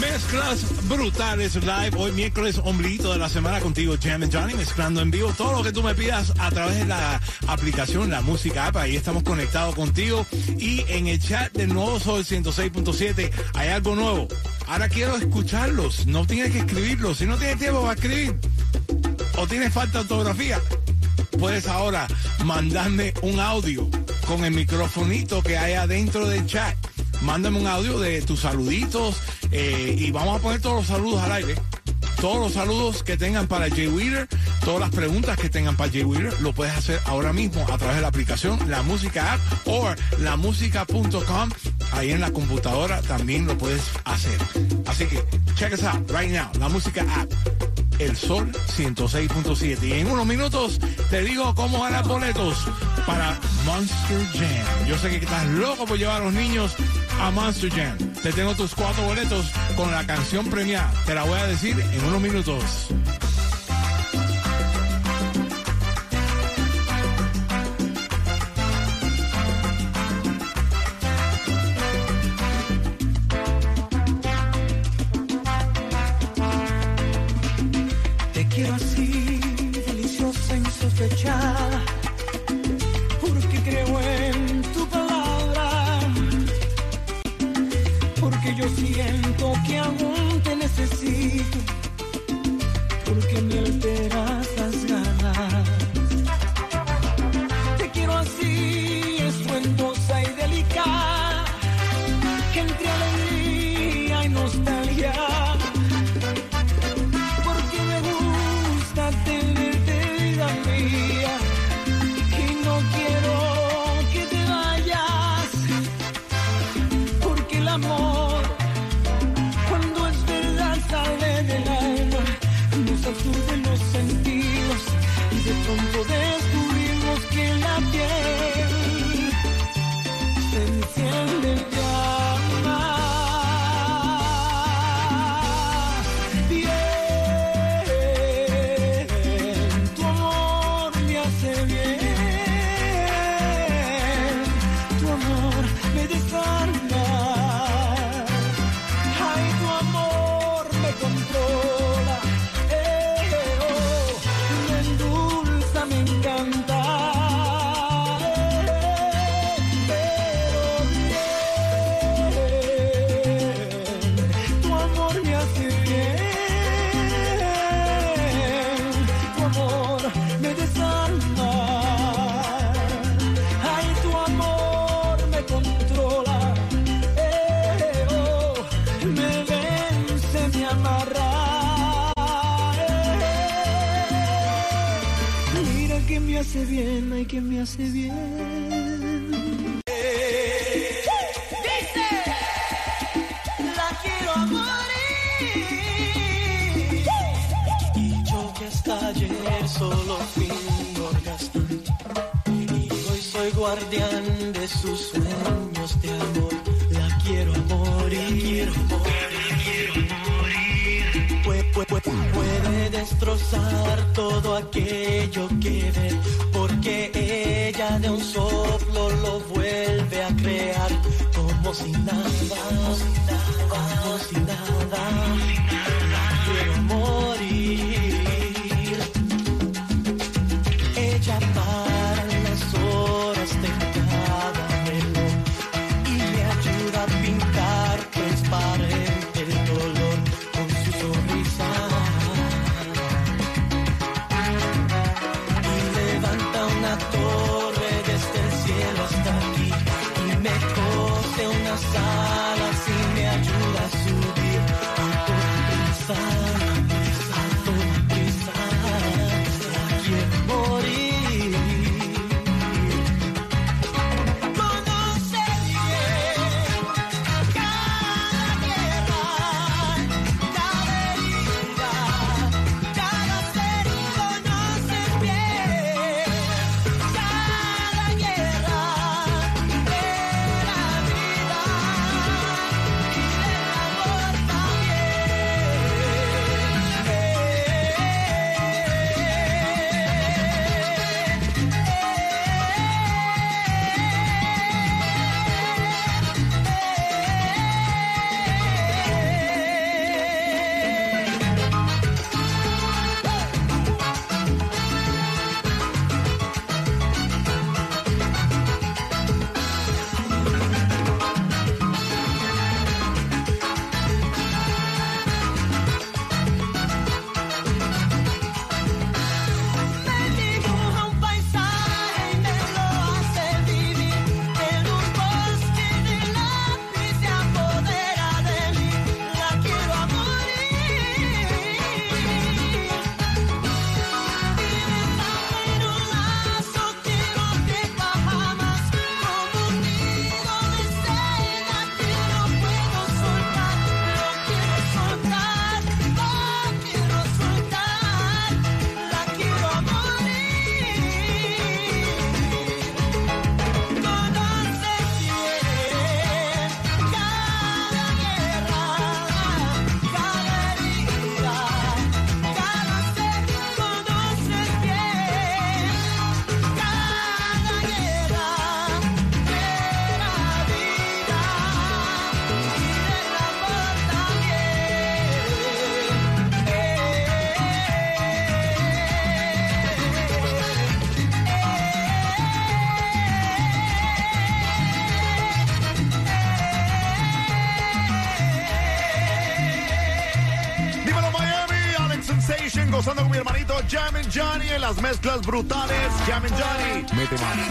Mezclas brutales live. Hoy miércoles, ombliguito de la semana contigo, Jam and Johnny, mezclando en vivo todo lo que tú me pidas a través de la aplicación, la música app. Ahí estamos conectados contigo. Y en el chat del nuevo Sol 106.7 hay algo nuevo. Ahora quiero escucharlos. No tienes que escribirlos. Si no tienes tiempo para escribir o tienes falta de ortografía, puedes ahora mandarme un audio con el microfonito que hay adentro del chat. Mándame un audio de tus saluditos eh, y vamos a poner todos los saludos al aire. Todos los saludos que tengan para Jay Wheeler, todas las preguntas que tengan para Jay Wheeler, lo puedes hacer ahora mismo a través de la aplicación La Música App o lamusica.com. Ahí en la computadora también lo puedes hacer. Así que check us out right now, La Música App. El Sol 106.7. Y en unos minutos te digo cómo ganar boletos para Monster Jam. Yo sé que estás loco por llevar a los niños a Monster Jam. Te tengo tus cuatro boletos con la canción premiada. Te la voy a decir en unos minutos. Siento que aún te necesito, me hace bien. La quiero a morir. Y yo que hasta ayer solo fui un. Y hoy soy guardián de sus sueños de amor. La quiero a morir. Pue- como si nada, como nada. Quiero Jam and Johnny en las mezclas brutales. Jam and Johnny, mete mano.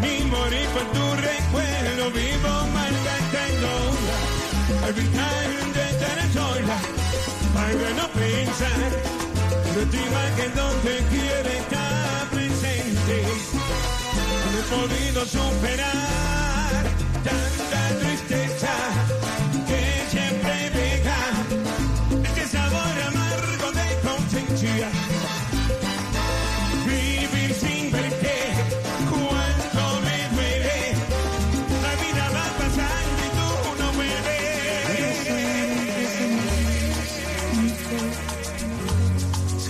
Mi morir por tu recuerdo vivo malgastando Every time de estar sola Para no pensar De tu imagen donde quiere estar presente No he podido superar Tanta tristeza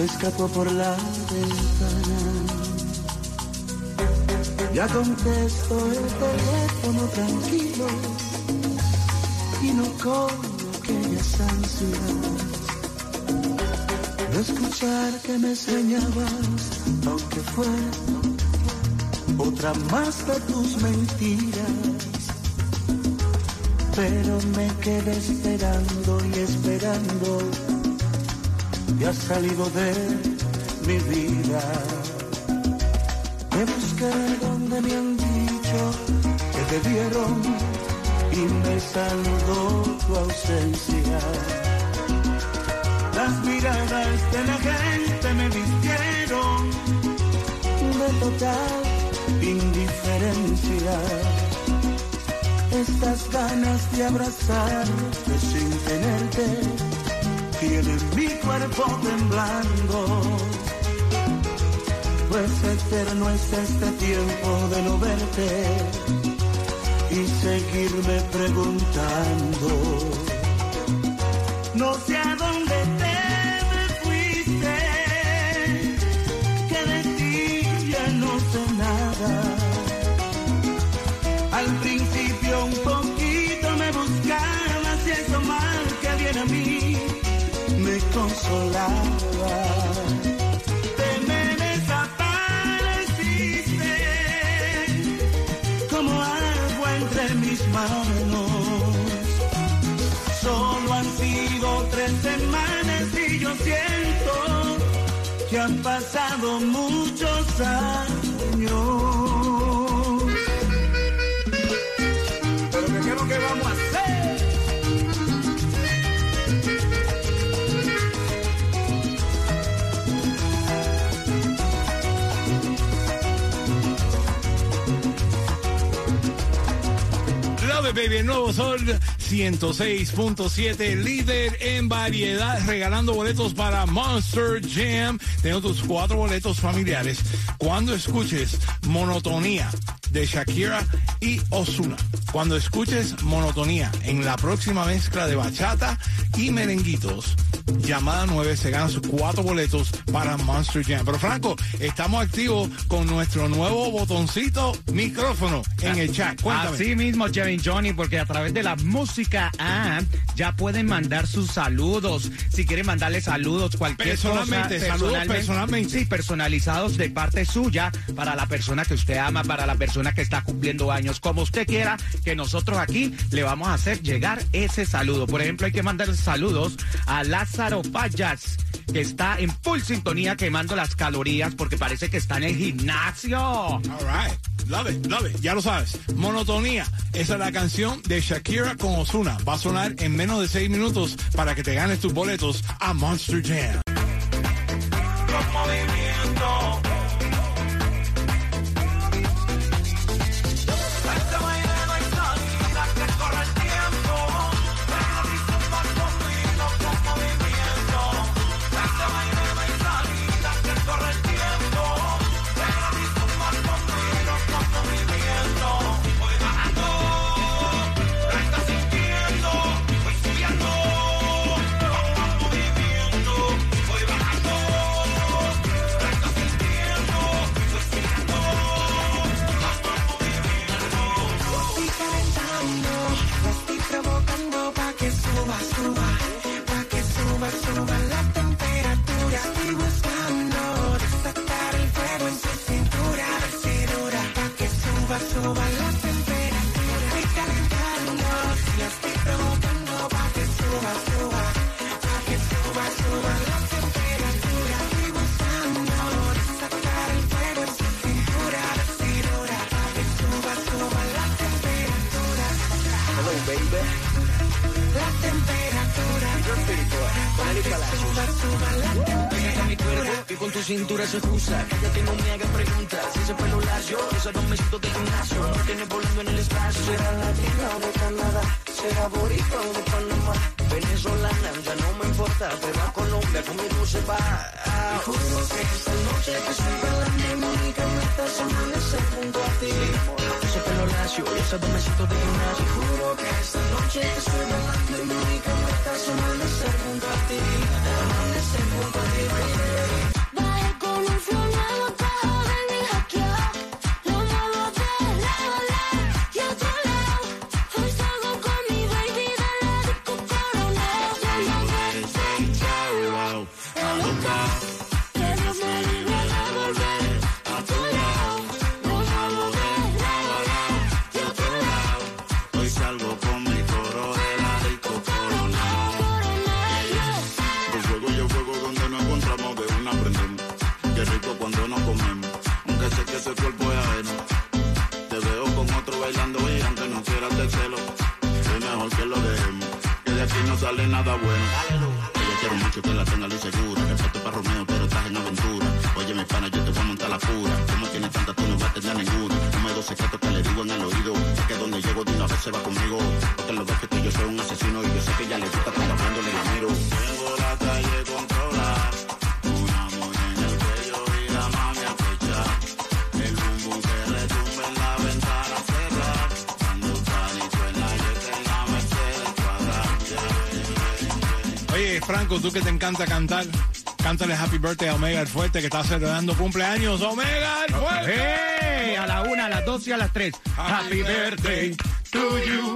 se escapó por la ventana. Ya contesto el teléfono tranquilo y no con aquellas ansias. De escuchar que me extrañabas, aunque fue otra más de tus mentiras. Pero me quedé esperando y esperando y has salido de mi vida. Me busqué donde me han dicho que te vieron y me saludó tu ausencia. Las miradas de la gente me vistieron de total indiferencia. Estas ganas de abrazarte sin tenerte tienen mi cuerpo temblando. Pues eterno es este tiempo de no verte y seguirme preguntando. No sé a dónde te consolaba. Mis manos. Solo han sido tres semanas y yo siento que han pasado muchos años. Baby, el nuevo sol 106.7, líder en variedad, regalando boletos para Monster Jam. Tengo tus cuatro boletos familiares. Cuando escuches monotonía de Shakira y Osuna. Cuando escuches monotonía en la próxima mezcla de bachata y merenguitos, llamada 9 se ganan sus cuatro boletos para Monster Jam. Pero Franco, estamos activos con nuestro nuevo botoncito micrófono en el chat. Cuéntame. Así mismo, Kevin Johnny, porque a través de la música app ya pueden mandar sus saludos. Si quieren mandarle saludos, cualquier Personalmente, cosa. saludos personalmente. Sí, personalizados de parte suya para la persona que usted ama, para la persona que está cumpliendo años, como usted quiera, que nosotros aquí le vamos a hacer llegar ese saludo. Por ejemplo, hay que mandar saludos a Lázaro Payas, que está en full sintonía quemando las calorías porque parece que está en el gimnasio. All right. Love it, love it. Ya lo sabes. Monotonía. Esa es la canción de Shakira con Osuna. Va a sonar en menos de seis minutos para que te ganes tus boletos a Monster Jam. Tu cintura se excusa. Cállate, no me hagas preguntas. Ese pelo lacio, esos dos mesitos de gimnasio. No tienes volando en el espacio. Será latina o de Canadá, será boricua o de Panamá. Venezolana, ya no me importa. Pero a Colombia conmigo se va. Y juro que esta noche que estoy bailando en Mónica me estás amanecer junto a ti. Ese pelo lacio, esos dos mesitos de gimnasio. Juro que esta noche que estoy bailando en Mónica me estás amanecer junto a ti. Amanecer junto a ti. Con un bailando y aunque no quieras de celo. Es mejor que lo dejemos. Que de aquí no sale nada bueno. Yo quiero mucho que la tenga luz segura. Reporte para Romeo, pero estás en aventura. Oye, mi pana, yo te voy a montar la pura. Como tienes tanta, tú no vas a tener ninguna. No me dos secretos que le digo en el oído. Es que donde llego de una vez se va conmigo. Porque lo ves que tú yo soy un asesino y yo sé que ya le gusta cuando hablando le la miro. Franco, tú que te encanta cantar, cántale Happy Birthday a Omega el Fuerte que está celebrando cumpleaños. ¡Omega el Fuerte! ¡Hey! A la una, a las dos y a las tres. Happy birthday to you.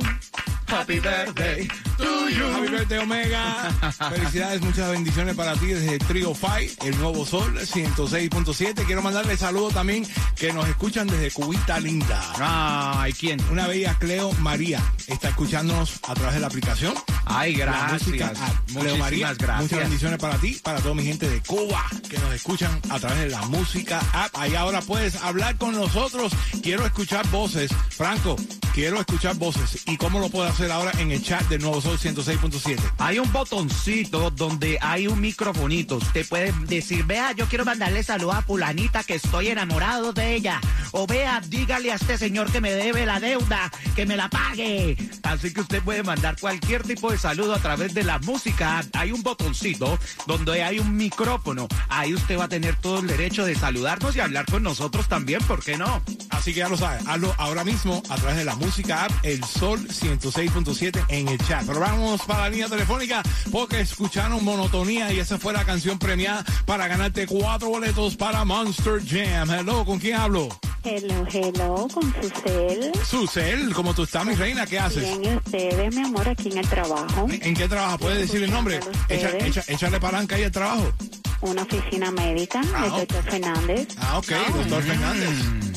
Happy birthday to you. Happy Birthday Omega. Felicidades, muchas bendiciones para ti desde Trio Five, el nuevo Sol 106.7. Quiero mandarle saludos también que nos escuchan desde Cubita Linda. Ay, ¿quién? Una bella Cleo María está escuchándonos a través de la aplicación. Ay, gracias. app. Cleo María, gracias. muchas bendiciones para ti, para toda mi gente de Cuba que nos escuchan a través de la música app. Ahí ahora puedes hablar con nosotros. Quiero escuchar voces. Franco, quiero escuchar voces. ¿Y cómo lo puedo hacer ahora en el chat de Nuevo Sol 106.7? Hay un botoncito donde hay un microfonito. Usted puede decir, vea, yo quiero mandarle saludo a Pulanita que estoy enamorado de ella. O vea, dígale a este señor que me debe la deuda, que me la pague. Así que usted puede mandar cualquier tipo de saludo a través de la música. Hay un botoncito donde hay un micrófono. Ahí usted va a tener todo el derecho de saludarnos y hablar con nosotros también, ¿por qué no? Así que ya lo sabes, hazlo ahora mismo a través de la música app El Sol 106.7 en el chat. Pero vamos para la línea telefónica porque escucharon monotonía y esa fue la canción premiada para ganarte cuatro boletos para Monster Jam. Hello, ¿con quién hablo? Hello, hello, con Susel. Susel, ¿cómo tú estás, mi reina? ¿Qué haces? Bien, ¿y ustedes, mi amor, aquí en el trabajo? ¿En qué trabajas? ¿Puedes decir el nombre? Echa, échale palanca ahí al trabajo. Una oficina médica Ah, doctor Fernández. Ah, ok, doctor Fernández.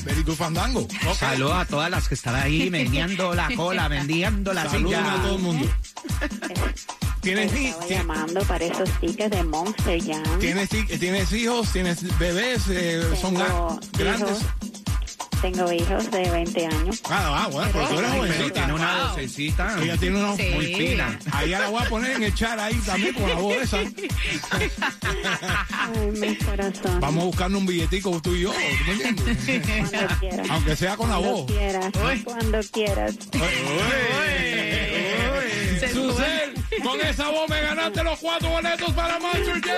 Very good fandango. Ok. Saludos a todas las que están ahí vendiendo la cola, vendiendo la Saludos silla. a todo el mundo. ¿Tienes, Estaba llamando para esos tickets de Monster Jam. tienes, ti- tienes hijos? ¿Tienes bebés? Eh, ¿Son grandes? hijos. Tengo hijos de 20 años. Ah, ah, bueno, pero tú eres jovencita. tiene una vocecita. Ella tiene una Sí. muy fina. Ahí ya la voy a poner en el chat ahí también con la voz esa. Ay, mi corazón. Vamos a buscarnos un billetico tú y yo. ¿tú me entiendes? Cuando quieras. Aunque sea con la Cuando voz. quieras. Cuando quieras. Se Susel, con esa voz me ganaste los cuatro boletos para Monster Jam.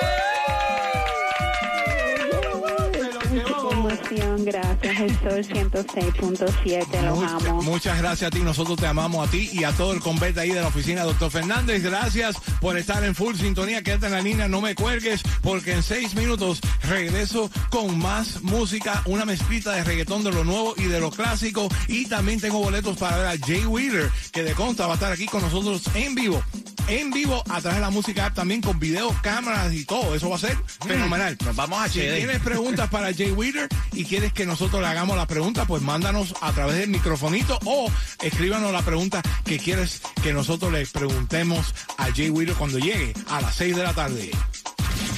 Emoción, gracias. El Sol 106.7, los Mucha- amo. muchas gracias a ti, nosotros te amamos a ti y a todo el convete ahí de la oficina, doctor Fernández. Gracias por estar en full sintonía. Quédate en la línea, no me cuelgues, porque en seis minutos regreso con más música, una mezclita de reggaetón de lo nuevo y de lo clásico. Y también tengo boletos para ver a Jay Wheeler, que de consta va a estar aquí con nosotros en vivo. En vivo a través de la música app, también con video, cámaras y todo. Eso va a ser fenomenal. Nos vamos a Si HD. tienes preguntas para Jay Wheeler y quieres que nosotros le hagamos la pregunta, pues mándanos a través del microfonito o escríbanos la pregunta que quieres que nosotros le preguntemos a Jay Wheeler cuando llegue a las 6 de la tarde.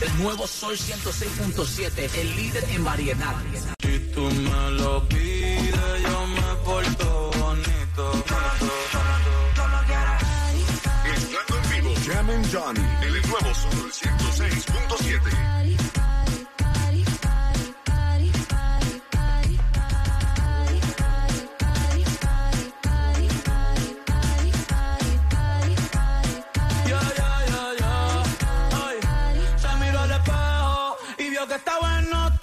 El nuevo Sol 106.7, el líder en variedad. Si tú me lo pides, John. En el nuevo Sol 106.7. que está bueno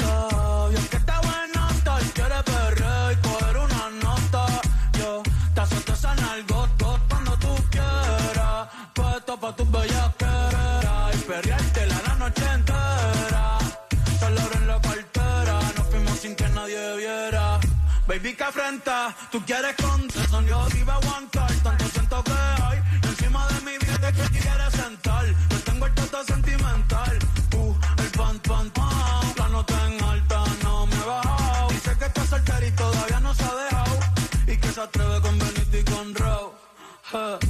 Tú quieres contestar. Yo iba a aguantar, tanto siento que hay. Encima de mi vida que quieres sentar. Yo tengo el toto sentimental. Uh, el pan, pan, pan. La nota en alta, no me he bajado. Dice que está soltera y todavía no se ha dejado. Y que se atreve con Benito y con. Eh,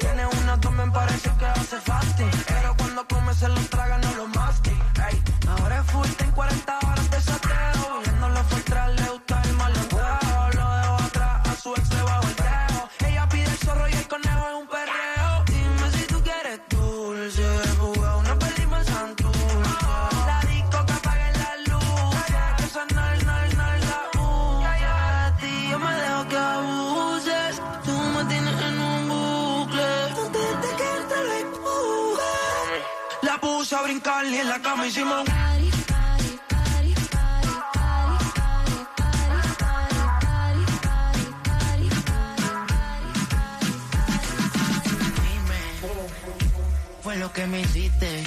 Tiene una me parece que hace fasting. Pero cuando come se lo traga, no lo mastic. En la cama hicimos party, Fue lo que me hiciste.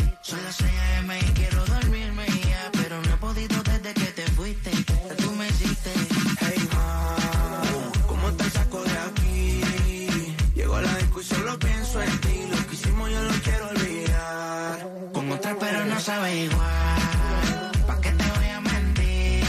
Igual. ¿Pa' qué te voy a mentir?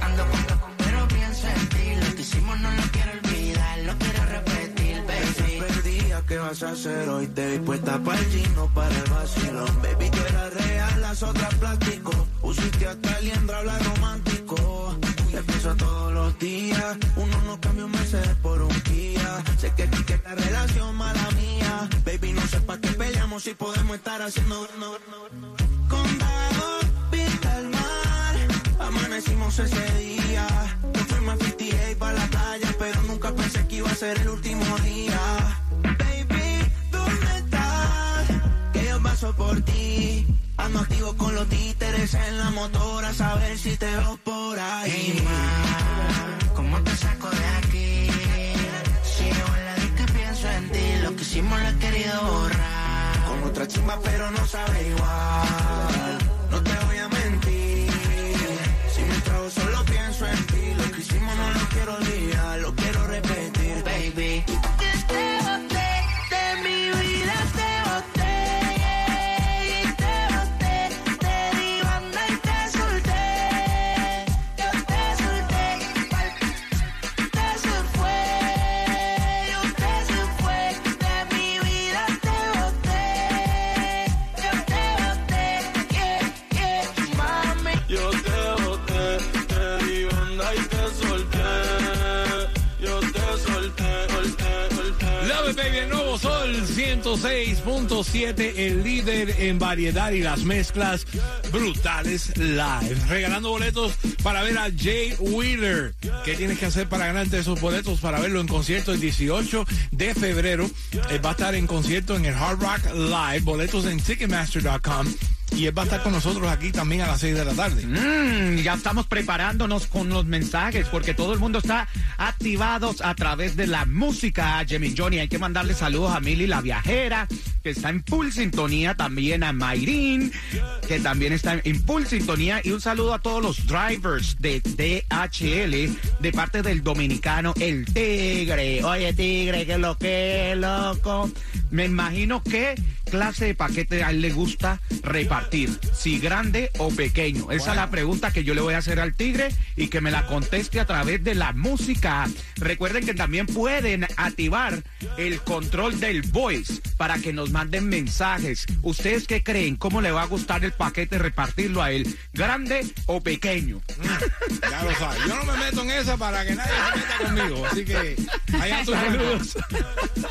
Ando con pero pienso en ti. Lo que hicimos no lo quiero olvidar. Lo quiero repetir, baby. Perdía, ¿qué vas a hacer hoy? Te dispuesta para el gino, para el vacilón. Baby, tú eras real, las otras plástico. Pusiste hasta liendra, hablar romántico. Te pienso todos los días. Uno no cambia un Mercedes por un Kia. Sé que aquí que esta relación mala mía. Baby, no sé pa' qué peleamos si podemos estar haciendo. No, no, Condado, pinta el mar. Amanecimos ese día. Nos fuimos a 58 para la playa, pero nunca pensé que iba a ser el último día. Baby, ¿dónde estás? Que yo paso por ti. Ando activo con los títeres en la motora, a saber si te veo por ahí. Hey, ma, ¿cómo te saco de aquí? Sigo en la y pienso en ti. Lo que hicimos lo he querido borrar. Otra chimba, pero no sabe igual. 106.7, el líder en variedad y las mezclas brutales live. Regalando boletos para ver a Jay Wheeler. ¿Qué tienes que hacer para ganarte esos boletos para verlo en concierto el 18 de febrero? Eh, va a estar en concierto en el Hard Rock Live. Boletos en Ticketmaster.com. Y él va a estar con nosotros aquí también a las 6 de la tarde. Mm, ya estamos preparándonos con los mensajes porque todo el mundo está activados a través de la música. Jimmy Johnny, hay que mandarle saludos a Milly la viajera, que está en full sintonía, también a Mayrin, que también está en full sintonía, y un saludo a todos los drivers de DHL de parte del dominicano El Tigre. Oye, Tigre, que lo que loco. Me imagino qué clase de paquete a él le gusta repartir, si grande o pequeño. Esa es la pregunta que yo le voy a hacer al tigre y que me la conteste a través de la música. Recuerden que también pueden activar el control del voice para que nos manden mensajes. ¿Ustedes qué creen? ¿Cómo le va a gustar el paquete repartirlo a él? ¿Grande o pequeño? Ya lo sabes. Yo no me meto en esa para que nadie se meta conmigo. Así que allá tú, Saludos.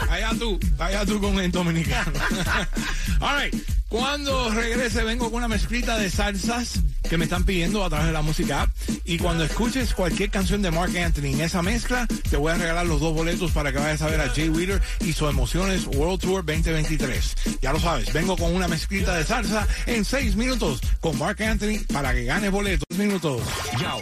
allá tú, allá tú con el dominicano. All right. Cuando regrese vengo con una mezclita de salsas que me están pidiendo a través de la música app. Y cuando escuches cualquier canción de Mark Anthony en esa mezcla, te voy a regalar los dos boletos para que vayas a ver a Jay Wheeler y su Emociones World Tour 2023. Ya lo sabes, vengo con una mezclita de salsa en seis minutos con Mark Anthony para que ganes boletos. Minutos. Yao.